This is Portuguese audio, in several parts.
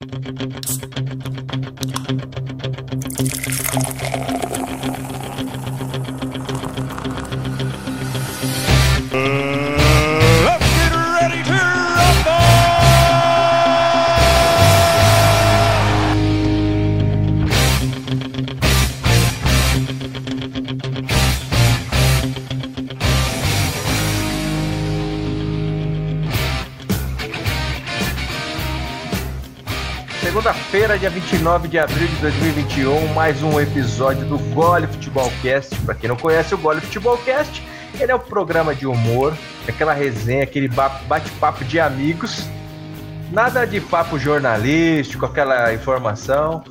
Thank you. Dia 29 de abril de 2021, mais um episódio do Gole Futebol Cast. Para quem não conhece o Gole Futebol Cast, ele é um programa de humor, aquela resenha, aquele bate-papo de amigos. Nada de papo jornalístico, aquela informação.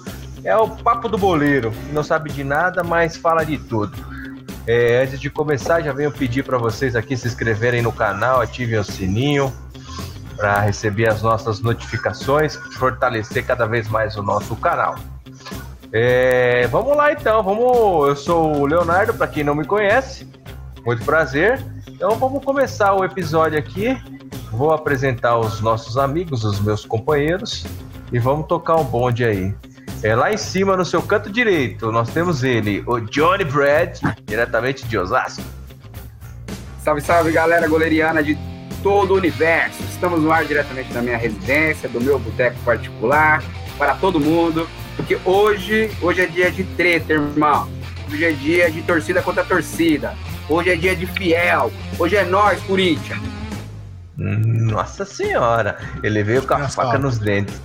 É o papo do boleiro, não sabe de nada, mas fala de tudo. É, antes de começar, já venho pedir para vocês aqui se inscreverem no canal, ativem o sininho para receber as nossas notificações, fortalecer cada vez mais o nosso canal. É, vamos lá então, vamos. Eu sou o Leonardo, para quem não me conhece, muito prazer. Então vamos começar o episódio aqui. Vou apresentar os nossos amigos, os meus companheiros, e vamos tocar um bonde aí. É, lá em cima, no seu canto direito, nós temos ele, o Johnny Brad, diretamente de Osasco. Salve, salve, galera goleiriana de todo o universo. Estamos no ar diretamente da minha residência, do meu boteco particular, para todo mundo, porque hoje, hoje é dia de treta, irmão. Hoje é dia de torcida contra torcida. Hoje é dia de fiel. Hoje é nós, Corinthians. Nossa senhora, ele veio com a Nossa, faca nos dentes.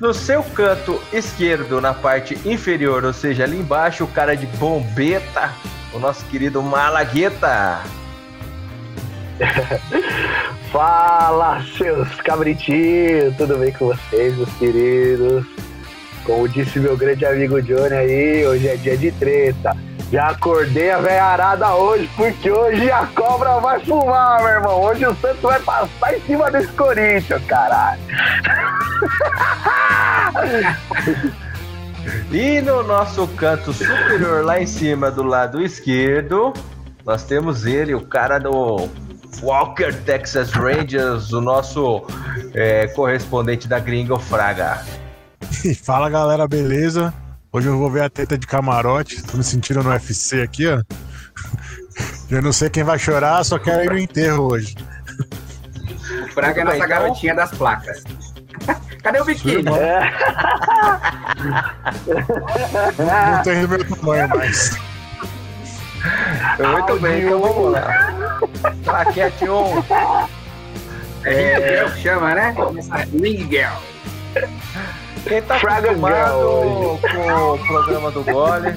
No seu canto esquerdo, na parte inferior, ou seja, ali embaixo, o cara de bombeta, o nosso querido Malagueta. Fala, seus cabritinhos, tudo bem com vocês, meus queridos? Como disse meu grande amigo Johnny aí, hoje é dia de treta. Já acordei a veiarada hoje, porque hoje a cobra vai fumar, meu irmão. Hoje o Santos vai passar em cima desse Corinthians, caralho. e no nosso canto superior, lá em cima, do lado esquerdo, nós temos ele, o cara do Walker Texas Rangers, o nosso é, correspondente da Gringo Fraga. Fala galera, beleza? Hoje eu vou ver a teta de camarote. Tô me sentindo no UFC aqui, ó. Eu não sei quem vai chorar, só quero ir no enterro hoje. O Fraga é nossa então? garotinha das placas. Cadê o biquíni? É. Não tem meu tamanho mais. Muito bem, então vamos lá. Plaquete 1. É Ring Girl que chama, né? Ring Girl. Quem tá acostumado com o programa do Gole,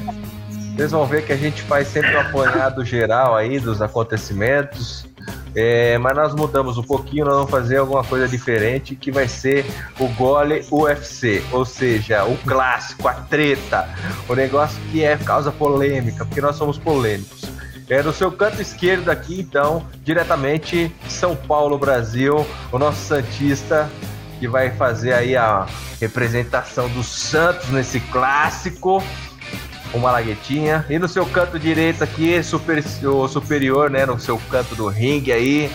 vocês vão ver que a gente faz sempre um apanhado geral aí dos acontecimentos. É, mas nós mudamos um pouquinho, nós vamos fazer alguma coisa diferente que vai ser o Gole UFC, ou seja, o clássico, a treta, o negócio que é causa polêmica, porque nós somos polêmicos. É no seu canto esquerdo aqui, então, diretamente São Paulo, Brasil, o nosso Santista que vai fazer aí a representação do Santos nesse clássico o Malaguetinha. E no seu canto direito aqui, super, o superior, né? No seu canto do ringue aí.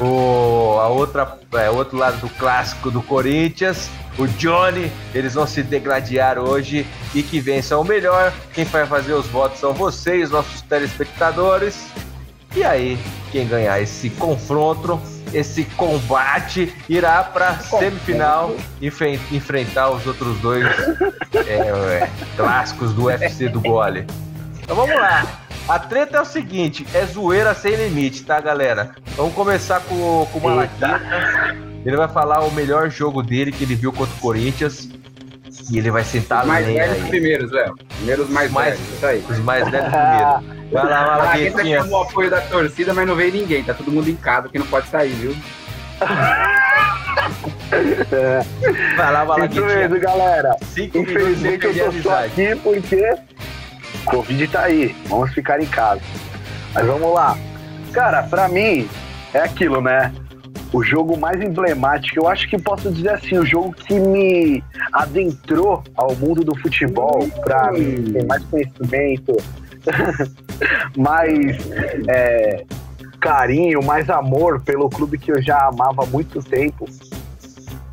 O a outra, é, outro lado do clássico do Corinthians, o Johnny. Eles vão se degladiar hoje e que vença o melhor. Quem vai fazer os votos são vocês, nossos telespectadores. E aí, quem ganhar esse confronto esse combate irá para semifinal enfre enfrentar os outros dois é, é, clássicos do UFC do gole. Então vamos lá. A treta é o seguinte, é zoeira sem limite, tá, galera? Vamos começar com, com o Malaquita. Ele vai falar o melhor jogo dele que ele viu contra o Corinthians. E ele vai sentar Os mais velhos primeiros, Léo. Primeiros mais, mais velhos, isso aí. Os mais velhos primeiro. Vai lá, Malaguetinha. Ah, tá o apoio da torcida, mas não veio ninguém. Tá todo mundo em casa que não pode sair, viu? Vai lá, Malaguetinha. Isso mesmo, galera. Cinco Infelizmente eu tô só aqui porque Covid tá aí. Vamos ficar em casa. Mas vamos lá. Cara, pra mim, é aquilo, né? O jogo mais emblemático, eu acho que posso dizer assim, o jogo que me adentrou ao mundo do futebol, pra hum. ter mais conhecimento, mais é, carinho, mais amor pelo clube que eu já amava há muito tempo.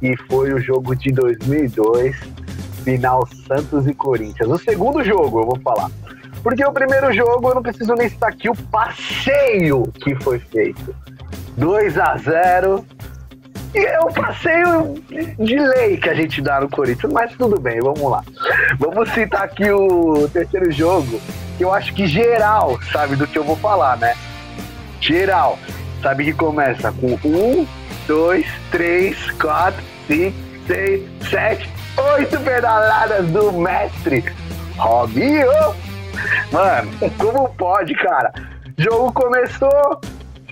e foi o jogo de 2002, final Santos e Corinthians. O segundo jogo, eu vou falar. Porque o primeiro jogo eu não preciso nem citar aqui o passeio que foi feito. 2 a 0 e é um passeio de lei que a gente dá no Corinthians, mas tudo bem, vamos lá. Vamos citar aqui o terceiro jogo, que eu acho que geral sabe do que eu vou falar, né? Geral sabe que começa com um, dois, três, quatro, cinco, seis, sete, oito pedaladas do mestre Robinho. Mano, como pode, cara? Jogo começou.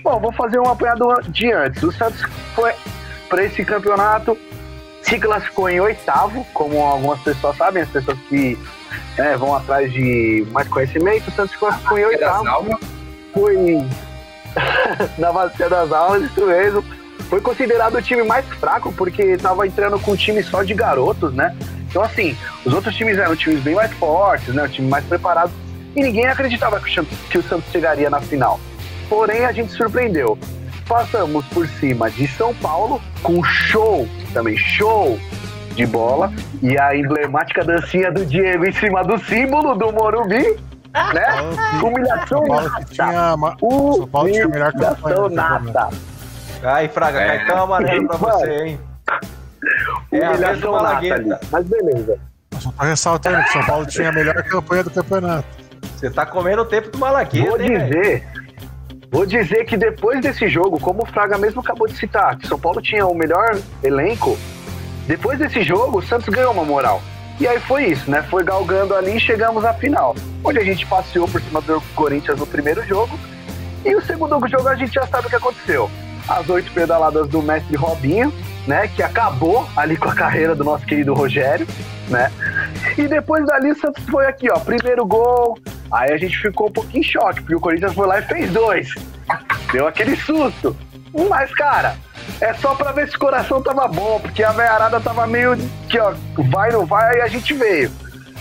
Bom, vou fazer um apanhado de antes. O Santos foi para esse campeonato se classificou em oitavo, como algumas pessoas sabem, as pessoas que é, vão atrás de mais conhecimento, o Santos classificou em oitavo. Foi na Bacia das Almas, isso mesmo. Foi considerado o time mais fraco, porque estava entrando com um time só de garotos, né? Então, assim, os outros times eram times bem mais fortes, né? Um time mais preparado. E ninguém acreditava que o Santos chegaria na final. Porém, a gente surpreendeu passamos por cima de São Paulo com show, também show de bola e a emblemática dancinha do Diego em cima do símbolo do Morumbi, né? Humilhação nata. Tinha uma... São Paulo tinha melhor campanha. nata. Ai, Fraga, é. cartão amarelo pra você, hein? É Humilhação nata ali, mas beleza. Só tô ressaltando que São Paulo tinha a melhor campanha do campeonato. Você tá comendo o tempo do Malagueta, Vou dizer, Vou dizer que depois desse jogo, como o Fraga mesmo acabou de citar, que São Paulo tinha o melhor elenco, depois desse jogo, o Santos ganhou uma moral. E aí foi isso, né? Foi galgando ali e chegamos à final. Onde a gente passeou por cima do Corinthians no primeiro jogo. E o segundo jogo a gente já sabe o que aconteceu. As oito pedaladas do mestre Robinho, né? Que acabou ali com a carreira do nosso querido Rogério, né? E depois dali o Santos foi aqui, ó. Primeiro gol, Aí a gente ficou um pouquinho em choque, porque o Corinthians foi lá e fez dois. Deu aquele susto. Mas, cara, é só pra ver se o coração tava bom, porque a veiarada tava meio que, ó, vai, não vai, aí a gente veio.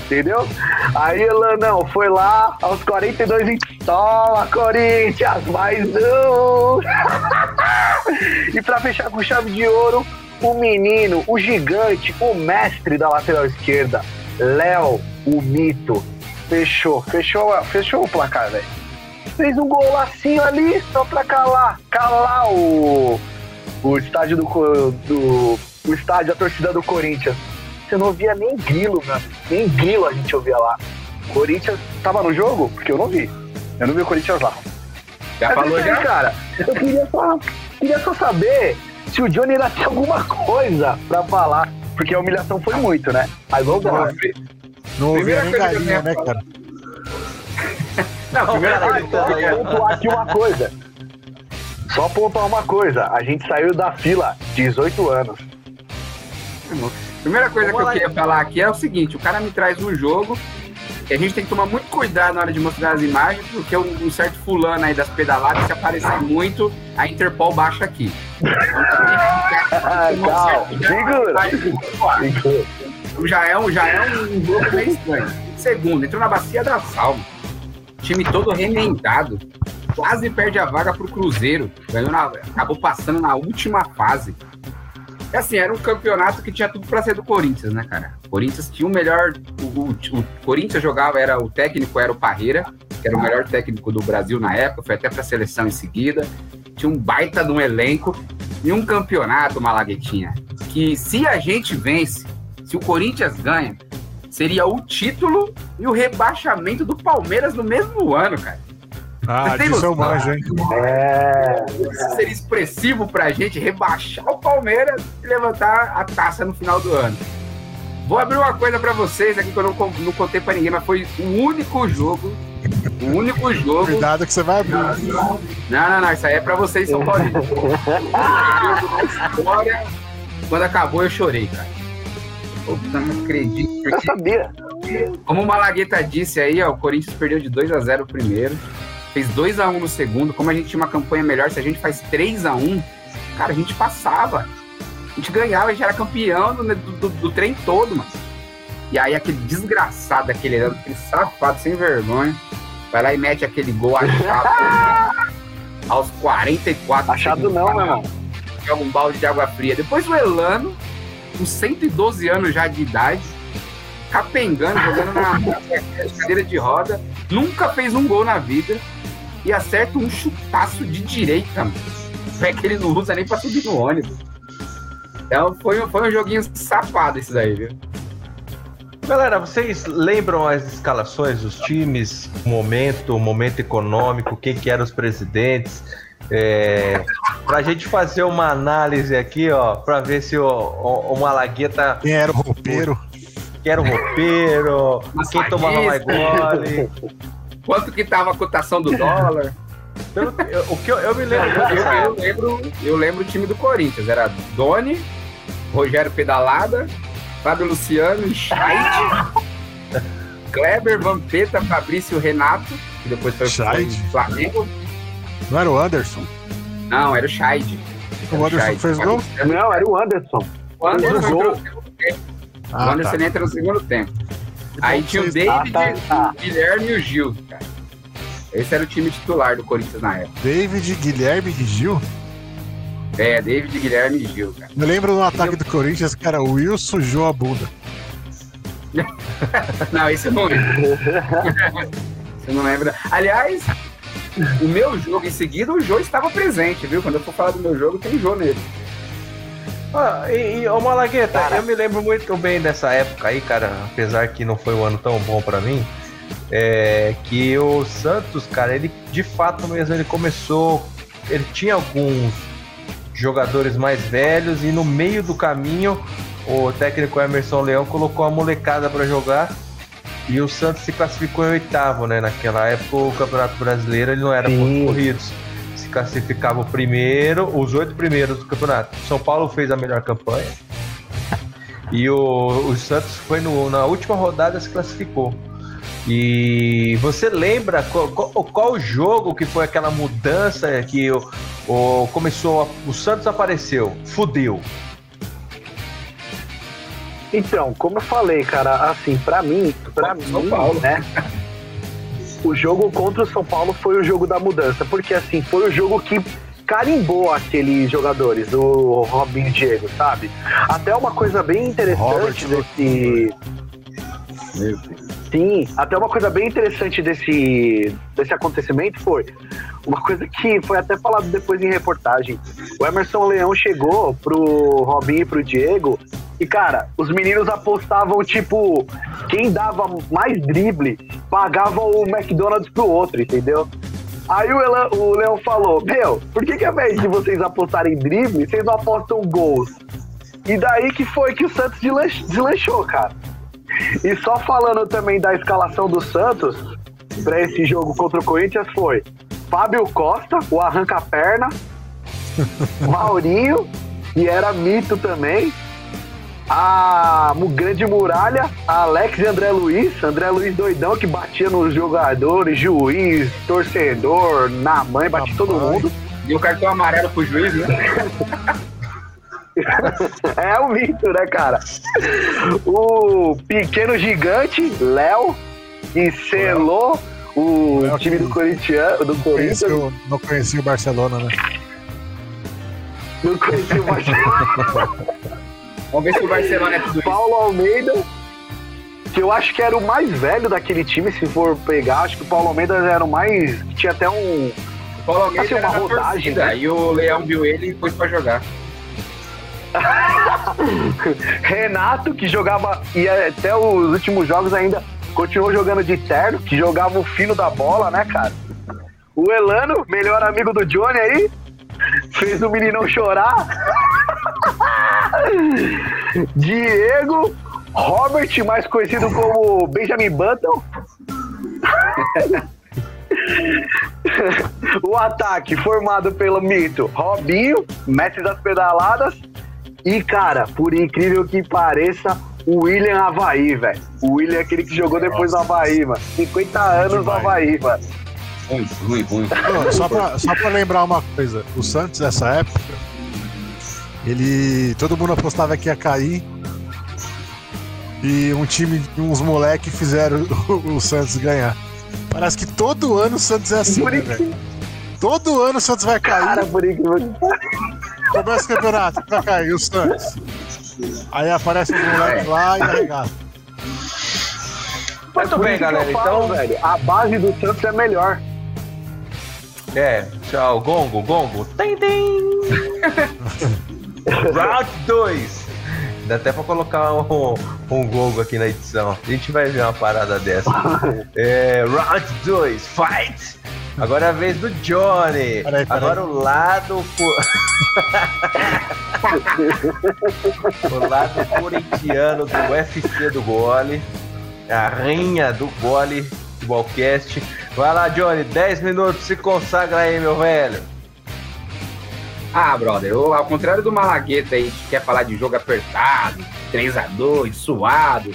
Entendeu? Aí ela não, foi lá aos 42 e toma, Corinthians, mais um! e pra fechar com chave de ouro, o menino, o gigante, o mestre da lateral esquerda, Léo, o mito, Fechou, fechou, fechou o placar, velho. Fez um golacinho ali só pra calar, calar o, o estádio do, do o estádio, a torcida do Corinthians. Você não ouvia nem grilo, mano. Nem grilo a gente ouvia lá. Corinthians tava no jogo? Porque eu não vi. Eu não vi o Corinthians lá. Já Mas falou já? cara, eu queria só, queria só saber se o Johnny ainda tem alguma coisa pra falar. Porque a humilhação foi muito, né? Mas vamos lá. Não ouvia nem galinha, né, cara? Não, primeira coisa, só pontuar aqui uma coisa. Só pontuar uma coisa. A gente saiu da fila 18 anos. Primeira coisa Vamos que eu queria falar aqui é o seguinte: o cara me traz um jogo e a gente tem que tomar muito cuidado na hora de mostrar as imagens, porque um, um certo fulano aí das pedaladas, se aparecer muito, a Interpol baixa aqui. Calma, segura. Já é um, já é um jogo meio estranho. Segundo, entrou na bacia da Salva. Time todo remendado. Quase perde a vaga pro Cruzeiro. Ganhou na, acabou passando na última fase. É assim, era um campeonato que tinha tudo para ser do Corinthians, né, cara? O Corinthians tinha o melhor. O, o, o, Corinthians jogava, era o técnico era o Parreira, que era o melhor técnico do Brasil na época, foi até pra seleção em seguida. Tinha um baita de um elenco e um campeonato, Malaguetinha, que se a gente vence, se o Corinthians ganha, seria o título e o rebaixamento do Palmeiras no mesmo ano, cara. Ah, disso eu manjo, hein? É. Isso seria expressivo pra gente rebaixar o Palmeiras e levantar a taça no final do ano. Vou abrir uma coisa pra vocês aqui que eu não, não contei pra ninguém, mas foi o único jogo. O único jogo. Cuidado que você vai abrir. Não, não, não. Isso aí é pra vocês, São Paulo. história. Quando acabou, eu chorei, cara. Eu não acredito. Eu sabia. Como o Malagueta disse aí, ó, o Corinthians perdeu de 2 a 0 o primeiro, fez 2 a 1 no segundo. Como a gente tinha uma campanha melhor, se a gente faz 3 a 1 cara, a gente passava. A gente ganhava, a gente era campeão do, do, do trem todo, mano. E aí aquele desgraçado, aquele, aquele safado sem vergonha, vai lá e mete aquele gol achado aos 44 Achado não, meu irmão. Joga um balde de água fria. Depois o Elano com 112 anos já de idade, capengando, jogando na cadeira de roda, nunca fez um gol na vida e acerta um chutaço de direita, mano. É que ele não usa nem pra subir no ônibus. Então foi, foi um joguinho safado esse daí, viu? Galera, vocês lembram as escalações dos times, o momento, o momento econômico, quem que eram os presidentes? É, pra gente fazer uma análise aqui, ó, pra ver se o, o, o Malagueta. Quem era o roupeiro? Quem era o roupeiro? quem tomava mais gole? Quanto que tava a cotação do dólar? Pelo, eu, o que eu, eu me lembro. Eu, eu, lembro, eu lembro o time do Corinthians. Era Doni, Rogério Pedalada, Fábio Luciano, Scheid, Kleber, Vampeta, Fabrício Renato, que depois foi pro Flamengo. Não era o Anderson? Não, era o Scheid. O Anderson fez gol? Não, era o Anderson. O Anderson Fez entrou gol. no segundo tempo. o Ah, Anderson tá. entra no segundo tempo. Aí tinha o David, Ah, tá, tá. o Guilherme e o Gil, cara. Esse era o time titular do Corinthians na época. David, Guilherme e Gil. É, David, Guilherme e Gil, cara. Eu lembro no ataque do Corinthians, cara, o Will sujou a bunda. Não, esse eu não lembro. Você não lembra? Aliás, o meu jogo em seguida, o Jô estava presente, viu? Quando eu for falar do meu jogo, tem Jô nele. Ah, e, e ô Malagueta, eu me lembro muito bem dessa época aí, cara, apesar que não foi um ano tão bom pra mim. É, que o Santos, cara, ele de fato mesmo ele começou. Ele tinha alguns jogadores mais velhos e no meio do caminho o técnico Emerson Leão colocou a molecada pra jogar e o Santos se classificou em oitavo, né? Naquela época o Campeonato Brasileiro ele não era Sim. pontos corridos. Se classificava o primeiro, os oito primeiros do campeonato. São Paulo fez a melhor campanha. E o, o Santos foi no- na última rodada se classificou. E você lembra qual, qual, qual jogo que foi aquela mudança que o, o- começou a- o Santos apareceu, fudeu. Então, como eu falei, cara, assim, pra mim, pra São mim, Paulo. né? O jogo contra o São Paulo foi o jogo da mudança, porque assim, foi o jogo que carimbou aqueles jogadores, o Robinho e Diego, sabe? Até uma coisa bem interessante Robert desse. Sim, até uma coisa bem interessante desse, desse acontecimento foi uma coisa que foi até falado depois em reportagem. O Emerson Leão chegou pro Robinho e pro Diego e, cara, os meninos apostavam, tipo, quem dava mais drible pagava o McDonald's pro outro, entendeu? Aí o, Leão falou, meu, por que que ao invés de vocês apostarem drible, vocês não apostam gols? E daí que foi que o Santos deslan- deslanchou, cara. E só falando também da escalação do Santos para esse jogo contra o Corinthians foi Fábio Costa, o arranca-perna, Maurinho, e era mito também, a grande muralha, a Alex e André Luiz, André Luiz doidão que batia nos jogadores, juiz, torcedor, na mãe, batia Na todo mãe. mundo. E o cartão amarelo pro juiz, né? É um mito, né, cara? O pequeno gigante, Léo, que selou o Léo time do Corinthians, do Corinthians, Conheci o- não conhecia o Barcelona, né? não conhecia o Barcelona. Vamos ver se o Barcelona é tudo isso. Paulo Almeida, que eu acho que era o mais velho daquele time, se for pegar, acho que o Paulo Almeida era o mais. tinha até um. O Paulo Almeida Assim, uma rodagem, torcida, né? E o Leão viu ele e pôs pra jogar. Renato, que jogava. e até os últimos jogos ainda continuou jogando de terno, que jogava o fino da bola, né, cara? O Elano, melhor amigo do Johnny aí, fez o meninão chorar. Diego, Robert, mais conhecido como Benjamin Button. o ataque formado pelo mito Robinho, mestre das pedaladas. E, cara, por incrível que pareça, o William Havaí, velho. O William é aquele que jogou depois do Havaí, mano. 50 anos no. Havaí, mano. Ruim, ruim, ruim. Só, pra, só pra lembrar uma coisa, o Santos nessa época, ele. Todo mundo apostava que ia cair. E um time, uns moleques fizeram o, o Santos ganhar. Parece que todo ano o Santos é assim, né, velho? Todo ano o Santos vai cair. Cara, por incrível que Começa o campeonato, vai cair o Santos. Aí aparece o moleque é. lá e arregaça. Muito bem, galera. Falo, então, velho, a base do Santos é melhor. É, tchau, Gongo, Gongo. Tem, tem. Round 2. Dá até pra colocar um, um Gongo aqui na edição. A gente vai ver uma parada dessa. É, round 2, fight! Agora é a vez do Johnny. Peraí, peraí. Agora o lado. o lado corintiano do UFC do gole. A rainha do gole Futebolcast. Vai lá, Johnny, 10 minutos, se consagra aí, meu velho. Ah, brother, eu, ao contrário do Malagueta aí, que quer falar de jogo apertado, 3x2, suado,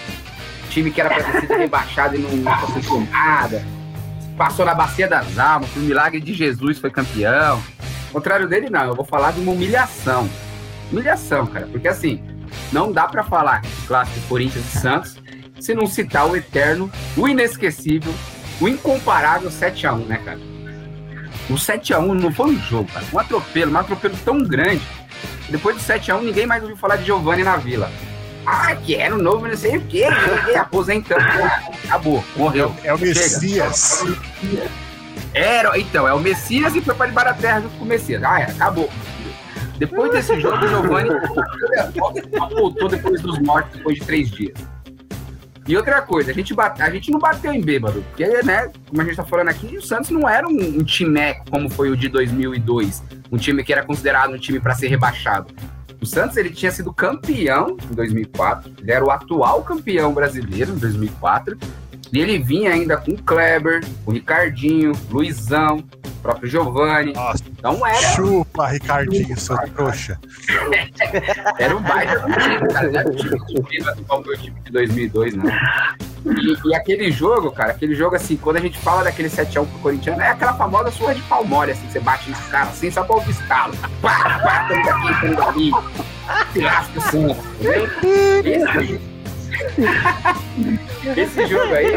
time que era pra ter sido rebaixado e não aconteceu nada, passou na bacia das almas, por milagre de Jesus foi campeão. Ao contrário dele, não, eu vou falar de uma humilhação. Humilhação, cara, porque assim, não dá para falar clássico Corinthians e Santos se não citar o eterno, o inesquecível, o incomparável 7x1, né, cara? O 7x1 não foi um jogo, cara. Um atropelo, um atropelo tão grande. Depois do 7x1, ninguém mais ouviu falar de Giovanni na vila. Ah, que era o novo não sei o quê, aposentando. Acabou, morreu. É, é o Messias. Era, então, é o Messias e foi para debaixo da terra junto com o Messias. Ah, é, acabou. Depois desse jogo, o Giovanni voltou depois dos mortos, depois de três dias. E outra coisa, a gente, bate, a gente não bateu em bêbado, porque, né, como a gente tá falando aqui, o Santos não era um, um como foi o de 2002, um time que era considerado um time para ser rebaixado. O Santos ele tinha sido campeão em 2004, ele era o atual campeão brasileiro em 2004, e ele vinha ainda com o Kleber, o Ricardinho, Luizão, o próprio Giovanni. Nossa, então era. Chupa, Ricardinho, seu trouxa. era um baita do time, cara. Não era o time de como foi o time de 2002, não. E, e, aquele jogo, cara, aquele jogo assim, quando a gente fala daquele 7x1 pro Corinthians, é aquela famosa surra de palmole, assim, você bate nos caras assim, só pra ouvir estalo. Pá, pá, tamo daqui, tamo dali. Se lasca o Santos, entendeu? Esse jogo aí,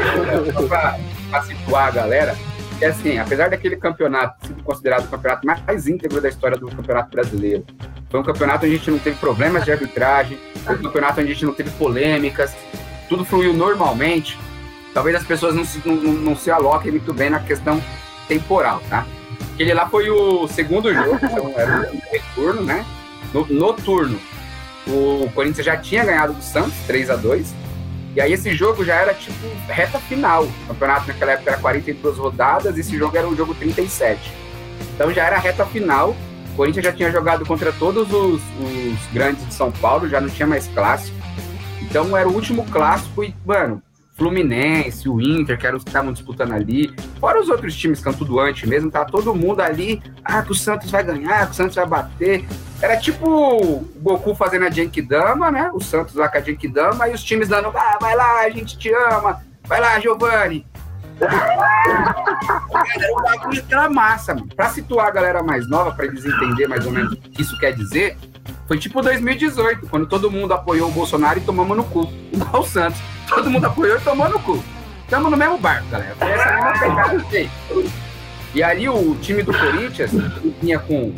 pra, pra situar a galera, é assim, apesar daquele campeonato ser considerado o campeonato mais íntegro da história do campeonato brasileiro, foi um campeonato onde a gente não teve problemas de arbitragem, foi um campeonato onde a gente não teve polêmicas, tudo fluiu normalmente. Talvez as pessoas não se, não, não se aloquem muito bem na questão temporal, tá? Aquele lá foi o segundo jogo, então era o retorno, né? No, no turno, o Corinthians já tinha ganhado do Santos, 3 a 2 E aí esse jogo já era tipo reta final. O campeonato naquela época era 42 rodadas, esse jogo era o jogo 37. Então já era reta final. O Corinthians já tinha jogado contra todos os, os grandes de São Paulo, já não tinha mais clássico. Então era o último clássico e, mano, Fluminense, o Inter, que eram os que estavam disputando ali, fora os outros times antes mesmo, tá todo mundo ali, ah, que o Santos vai ganhar, que o Santos vai bater. Era tipo o Goku fazendo a Genkidama, né? O Santos lá com a Genkidama, e os times dando, ah, vai lá, a gente te ama, vai lá, Giovanni. Era um bagulho aquela massa, mano. Pra situar a galera mais nova, pra eles entenderem mais ou menos o que isso quer dizer, foi tipo 2018, quando todo mundo apoiou o Bolsonaro e tomamos no cu, igual o Santos. Todo mundo apoiou e tomou no cu. Estamos no mesmo barco, galera. Foi essa mesma pegada que E ali o time do Corinthians vinha com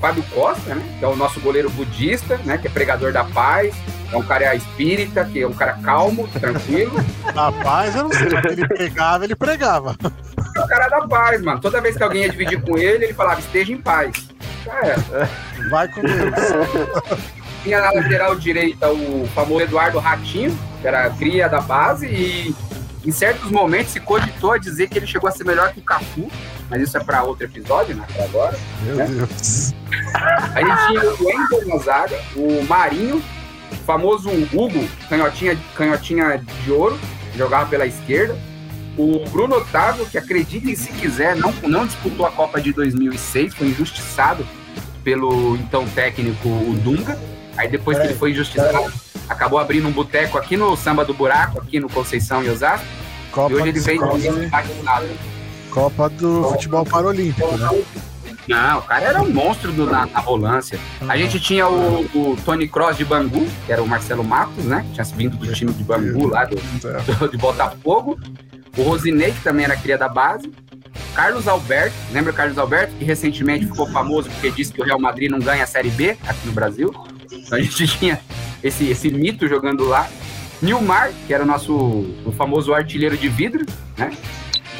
Fábio Costa, né? Que é o nosso goleiro budista, né? Que é pregador da paz. É um cara espírita, que é um cara calmo, tranquilo. Da paz, eu não sei, ele pregava, ele pregava. É o cara da paz, mano. Toda vez que alguém ia dividir com ele, ele falava, esteja em paz. É. Vai com Deus. Tinha na lateral direita o famoso Eduardo Ratinho, que era cria da base, e em certos momentos se cogitou a dizer que ele chegou a ser melhor que o Cafu, mas isso é para outro episódio, né? Pra agora. Meu né? Deus. Aí tinha o Wendel na zaga, o Marinho, o famoso Hugo, canhotinha, canhotinha de ouro, jogava pela esquerda. O Bruno Otávio, que acreditem se quiser, não, não disputou a Copa de 2006, foi injustiçado pelo então técnico o Dunga. Aí depois é, que ele foi injustiçado, é. acabou abrindo um boteco aqui no Samba do Buraco, aqui no Conceição e Osasco. Copa e hoje ele vem Copa do Futebol Paralímpico, né? Não, o cara era um monstro do, na, na volância. A gente tinha o, o, Tony Cross de Bangu, que era o Marcelo Matos, né? Tinha vindo do time de Bangu lá, do, do, de Botafogo. O Rosinei, que também era cria da base. Carlos Alberto, lembra o Carlos Alberto, que recentemente ficou famoso porque disse que o Real Madrid não ganha a Série B aqui no Brasil. Então a gente tinha esse, esse mito jogando lá. Nilmar, que era o nosso o famoso artilheiro de vidro, né?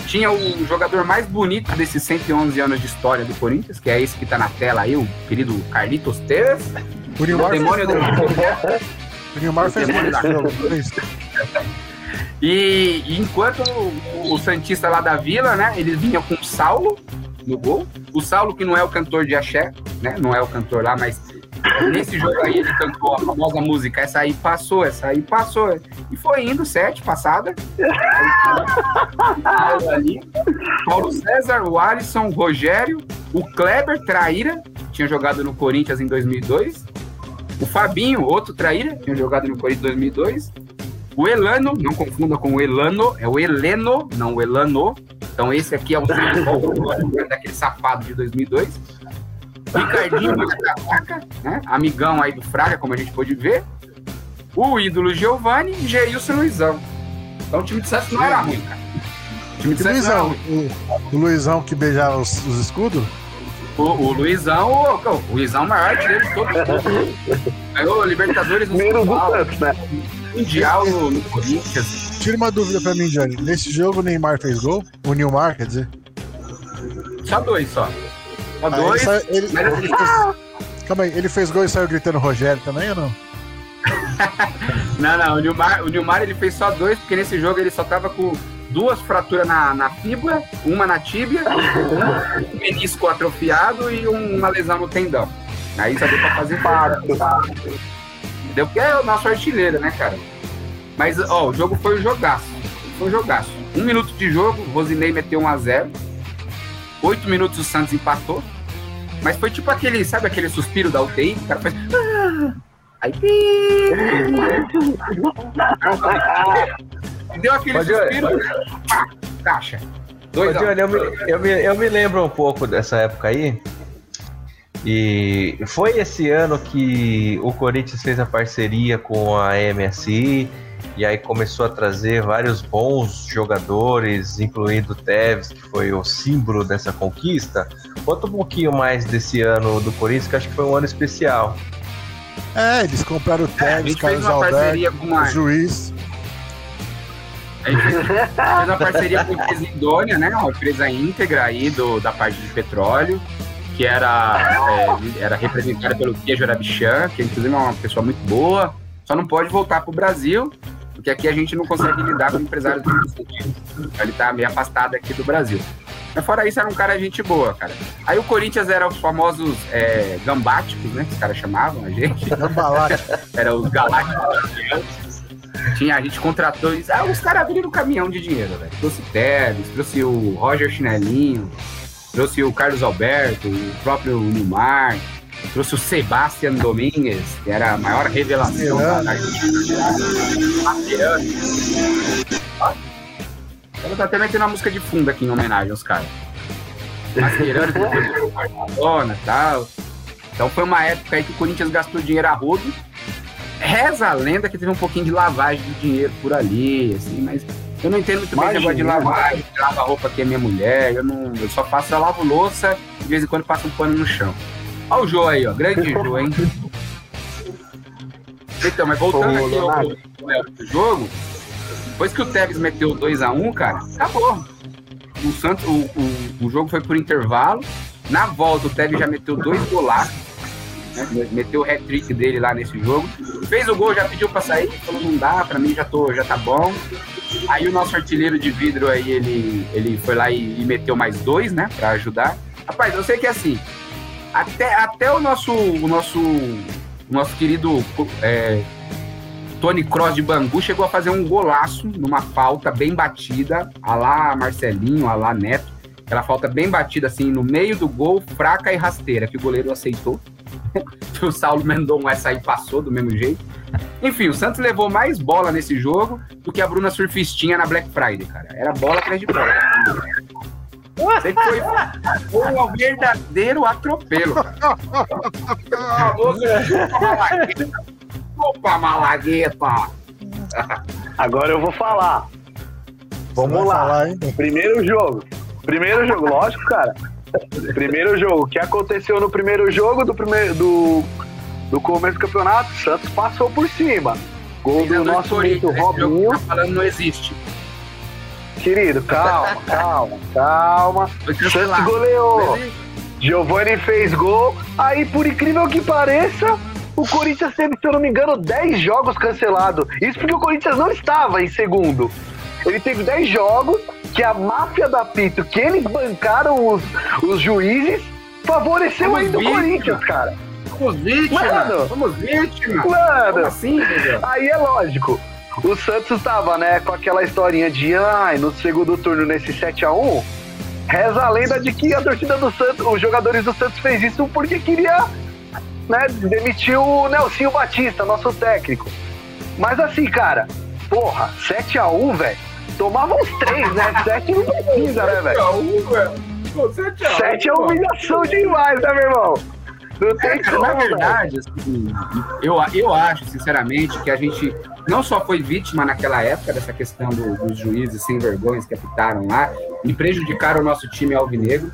Tinha o jogador mais bonito desses 111 anos de história do Corinthians, que é esse que tá na tela aí, o querido Carlitos Teves. O Nilmar demônio fez, do... O Nilmar fez gol. E, e enquanto o, o Santista lá da Vila, né, ele vinha com o Saulo no gol. O Saulo, que não é o cantor de axé, né, não é o cantor lá, mas Nesse jogo aí ele cantou a famosa música, essa aí passou, essa aí passou. E foi indo, sete, passada. Paulo César, o Alisson, o Rogério, o Kleber, traíra, tinha jogado no Corinthians em 2002. O Fabinho, outro traíra, tinha jogado no Corinthians em 2002. O Elano, não confunda com o Elano, é o Heleno, não o Elano. Então esse aqui é o daquele safado de 2002. Ricardinho Cacaca, né? Amigão aí do Fraga, como a gente pôde ver. O ídolo Giovanni e Geilson Luizão. Então o time de Santos não era ruim, cara. O time de Santos Luizão, o, o, Luizão que beijava os, os escudos? O, o, Luizão, o, o Luizão é o maior artilheiro de todos os Ganhou Libertadores no Primeiro do Santos, né? Mundial no, no Corinthians. Tira uma dúvida pra mim, Johnny. Nesse jogo o Neymar fez gol? O Nilmar, quer dizer? Só dois, só. Só dois. Ele, ele, ele fez, calma aí, ele fez gol e saiu gritando Rogério também ou não? não, não, o Nilmar, o Nilmar ele fez só dois, porque nesse jogo ele só tava com duas fraturas na, na fíbula, uma na tíbia, um menisco atrofiado e uma lesão no tendão. Aí só deu pra fazer parte. Deu porque é o nosso artilheiro, né, cara? Mas, ó, o jogo foi um jogaço. Foi um jogaço. Um minuto de jogo, Rosinei meteu 1 a 0 Oito minutos o Santos empatou. Mas foi tipo aquele, sabe aquele suspiro da UTI? O cara faz. Ah! Aí. Deu aquele Pode suspiro. Pá, caixa. Dois Johnny, eu, me, eu, me, eu me lembro um pouco dessa época aí. E foi esse ano que o Corinthians fez a parceria com a MSI e aí começou a trazer vários bons jogadores, incluindo o Tevez, que foi o símbolo dessa conquista. Conta um pouquinho mais desse ano do Corinthians, que acho que foi um ano especial. É, eles compraram o Tevez, é, Carlos Alberto, com uma... o juiz. A gente fez, uma parceria com a empresa Indônia, né? Uma empresa íntegra aí do, da parte de petróleo, que era, é, era representada pelo Queijo Arabichan, que inclusive é uma pessoa muito boa, só não pode voltar para o Brasil porque aqui a gente não consegue lidar com empresários do Ele tá meio afastado aqui do Brasil. Mas fora isso, era um cara gente boa, cara. Aí o Corinthians era os famosos é, gambáticos, né? Que os caras chamavam a gente. era os galácticos. Tinha, a gente contratou eles. Ah, os caras abriram o caminhão de dinheiro, velho. Trouxe Tevez, trouxe o Roger Chinelinho, trouxe o Carlos Alberto, o próprio Nilmar. Trouxe o Sebastian Domingues, que era a maior revelação da Argentina. Ela tá até metendo uma música de fundo aqui em homenagem aos caras. Mascherano, Barcelona e tal. Então foi uma época aí que o Corinthians gastou dinheiro a rodo. Reza a lenda que teve um pouquinho de lavagem de dinheiro por ali, assim, mas eu não entendo muito bem negócio de lavagem, de lavar roupa que é minha mulher. Eu, não, eu só faço, eu lavo louça, de vez em quando passo um pano no chão. Olha o Jô aí, ó. Grande Jô, hein? Então, mas voltando Ô, aqui ao, ao, jogo, depois que o Tevez meteu 2x1, cara, acabou. O, Santos, o, o, o jogo foi por intervalo. Na volta, o Tevez já meteu dois golaços. Né? Meteu o hat-trick dele lá nesse jogo. Fez o gol, já pediu pra sair, falou, não dá, pra mim já, tô, já tá bom. Aí o nosso artilheiro de vidro aí, ele, ele foi lá e, e meteu mais dois, né, pra ajudar. Rapaz, eu sei que é assim, até, até o nosso, o nosso, o nosso querido é, Tony Cross de Bangu chegou a fazer um golaço numa falta bem batida, a lá Marcelinho, a lá Neto. Aquela falta bem batida, assim, no meio do gol, fraca e rasteira, que o goleiro aceitou. o Saulo Mendonça essa aí passou do mesmo jeito. Enfim, o Santos levou mais bola nesse jogo do que a Bruna Surfistinha na Black Friday, cara. Era bola atrás de bola. Você foi, foi um verdadeiro atropelo, cara. Opa, malagueta! Agora eu vou falar. Vamos lá. Falar, primeiro jogo. Primeiro jogo, lógico, cara. Primeiro jogo. O que aconteceu no primeiro jogo do primeiro do no começo do campeonato, Santos passou por cima. Gol do nosso amigo Robinho. Tá falando não existe. Querido, calma, calma, calma. Santos goleou. Giovanni fez gol. Aí, por incrível que pareça, o Corinthians teve, se eu não me engano, 10 jogos cancelados. Isso porque o Corinthians não estava em segundo. Ele teve 10 jogos que a máfia da Pito, que eles bancaram os, os juízes, favoreceu ainda o Corinthians, cara. Fomos vítimas. Mano, fomos vítimas. Mano, Como assim, aí é lógico. O Santos tava, né, com aquela historinha de ai, no segundo turno nesse 7 a 1 Reza a lenda de que a torcida do Santos, os jogadores do Santos fez isso porque queria né, demitir o Nelsinho Batista, nosso técnico. Mas assim, cara, porra, 7x1, velho. Tomava uns 3, né? 7 não precisa, né, velho? 7x1, velho. 7 é humilhação demais, né, meu irmão? Não tem como, Na verdade, assim, eu, eu acho, sinceramente, que a gente não só foi vítima naquela época dessa questão do, dos juízes sem vergonhas que apitaram lá e prejudicaram o nosso time alvinegro.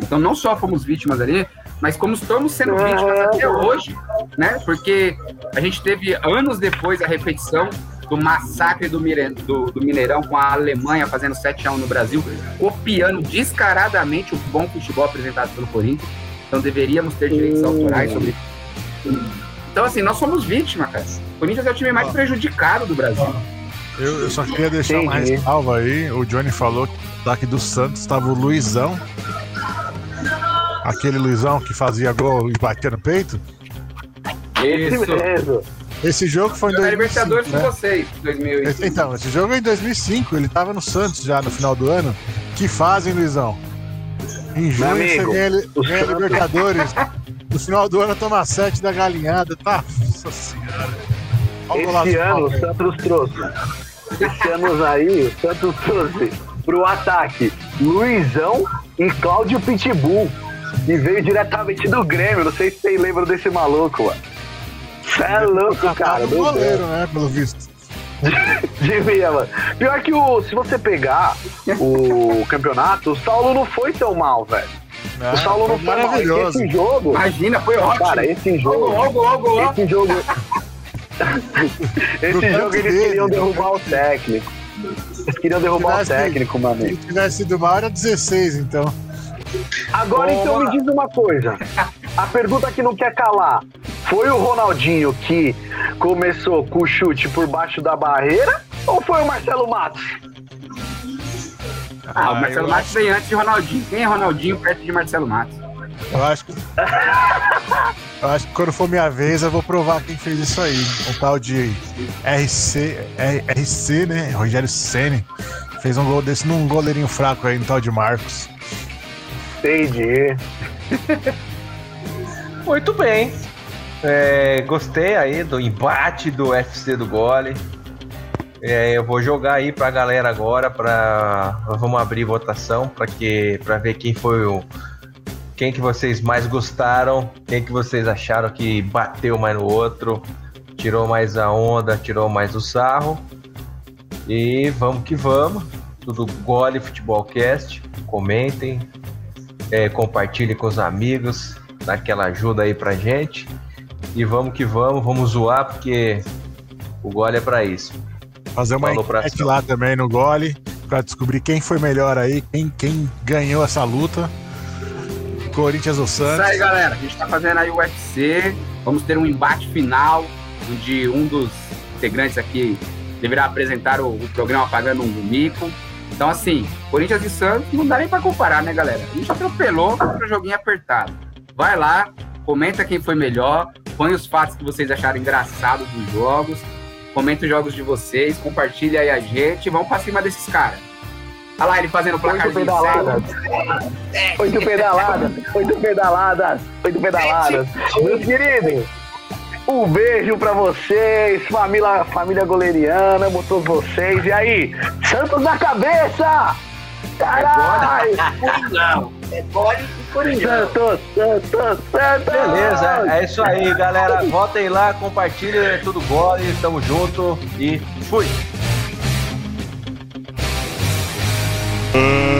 Então, não só fomos vítimas ali, mas como estamos sendo vítimas até hoje, né? Porque a gente teve anos depois a repetição do massacre do, do, do Mineirão com a Alemanha fazendo 7 a 1 no Brasil, copiando descaradamente o bom futebol apresentado pelo Corinthians. Então deveríamos ter direitos autorais sobre então, assim, nós somos vítimas, cara. O Corinthians é o time mais ah. prejudicado do Brasil. Eu, eu só queria deixar Entendi. uma ressalva aí. O Johnny falou que daqui do Santos estava o Luizão. Aquele Luizão que fazia gol e batia no peito. Isso mesmo. Esse jogo foi em 2005. Libertadores né? com vocês, 2005. Então, esse jogo é em 2005. Ele tava no Santos já no final do ano. Que fazem, Luizão? Em junho você ganha, ganha Libertadores. No final do ano toma sete da galinhada, tá? Nossa senhora. Esse ano o Santos trouxe. Esse ano aí, o Santos trouxe pro ataque Luizão e Cláudio Pitbull. E veio diretamente do Grêmio. Não sei se vocês lembram desse maluco, mano. Você é louco, cara. Do goleiro, né? Pelo visto. Devia, mano. Pior que o. Se você pegar o campeonato, o Saulo não foi tão mal, velho. o Saulo não foi. Mal. Esse jogo. Imagina, foi ótimo. Cara, esse jogo. Logo, logo, logo. Esse jogo. esse jogo eles dele, queriam derrubar o técnico. Eles queriam derrubar tivesse, o técnico, mano. Se tivesse sido mal, era 16, então. Agora, Boa. então, me diz uma coisa. A pergunta que não quer calar. Foi o Ronaldinho que começou com o chute por baixo da barreira ou foi o Marcelo Matos? Ah, ah o Marcelo Matos acho... veio antes de Ronaldinho. Quem é Ronaldinho perto de Marcelo Matos? Eu acho que. eu acho que quando for minha vez eu vou provar quem fez isso aí. Um tal de RC, RC né? Rogério Senni. Fez um gol desse num goleirinho fraco aí, um tal de Marcos. Entendi. Muito bem. É, gostei aí do embate do UFC do Gole. É, eu vou jogar aí pra galera agora para vamos abrir votação para que para ver quem foi o quem que vocês mais gostaram, quem que vocês acharam que bateu mais no outro, tirou mais a onda, tirou mais o sarro. E vamos que vamos. Tudo Gole Futebolcast. Comentem, é, compartilhe com os amigos, dá aquela ajuda aí pra gente. E vamos que vamos, vamos zoar, porque o gole é para isso. Fazer uma enquete lá também no gole, para descobrir quem foi melhor aí, quem, quem ganhou essa luta. Corinthians ou Santos. Isso aí, galera. A gente tá fazendo aí o UFC. Vamos ter um embate final, onde um dos integrantes aqui deverá apresentar o, o programa pagando um mico. Então, assim, Corinthians e Santos não dá nem para comparar, né, galera? A gente atropelou para joguinho apertado. Vai lá, comenta quem foi melhor, põe os fatos que vocês acharam engraçados dos jogos, comenta os jogos de vocês, compartilha aí a gente, vamos pra cima desses caras. Olha lá ele fazendo o placarzinho. Pedaladas. Oito pedaladas. Oito pedaladas. Oito pedaladas. Meus queridos, um beijo pra vocês, família, família goleiriana, amo todos vocês. E aí, Santos na cabeça! Caralho! É gole e Coringão. Santos, Santos, Santos! Beleza, é isso aí, galera. Votem lá, compartilhem, é tudo gole, tamo junto e fui! Hum.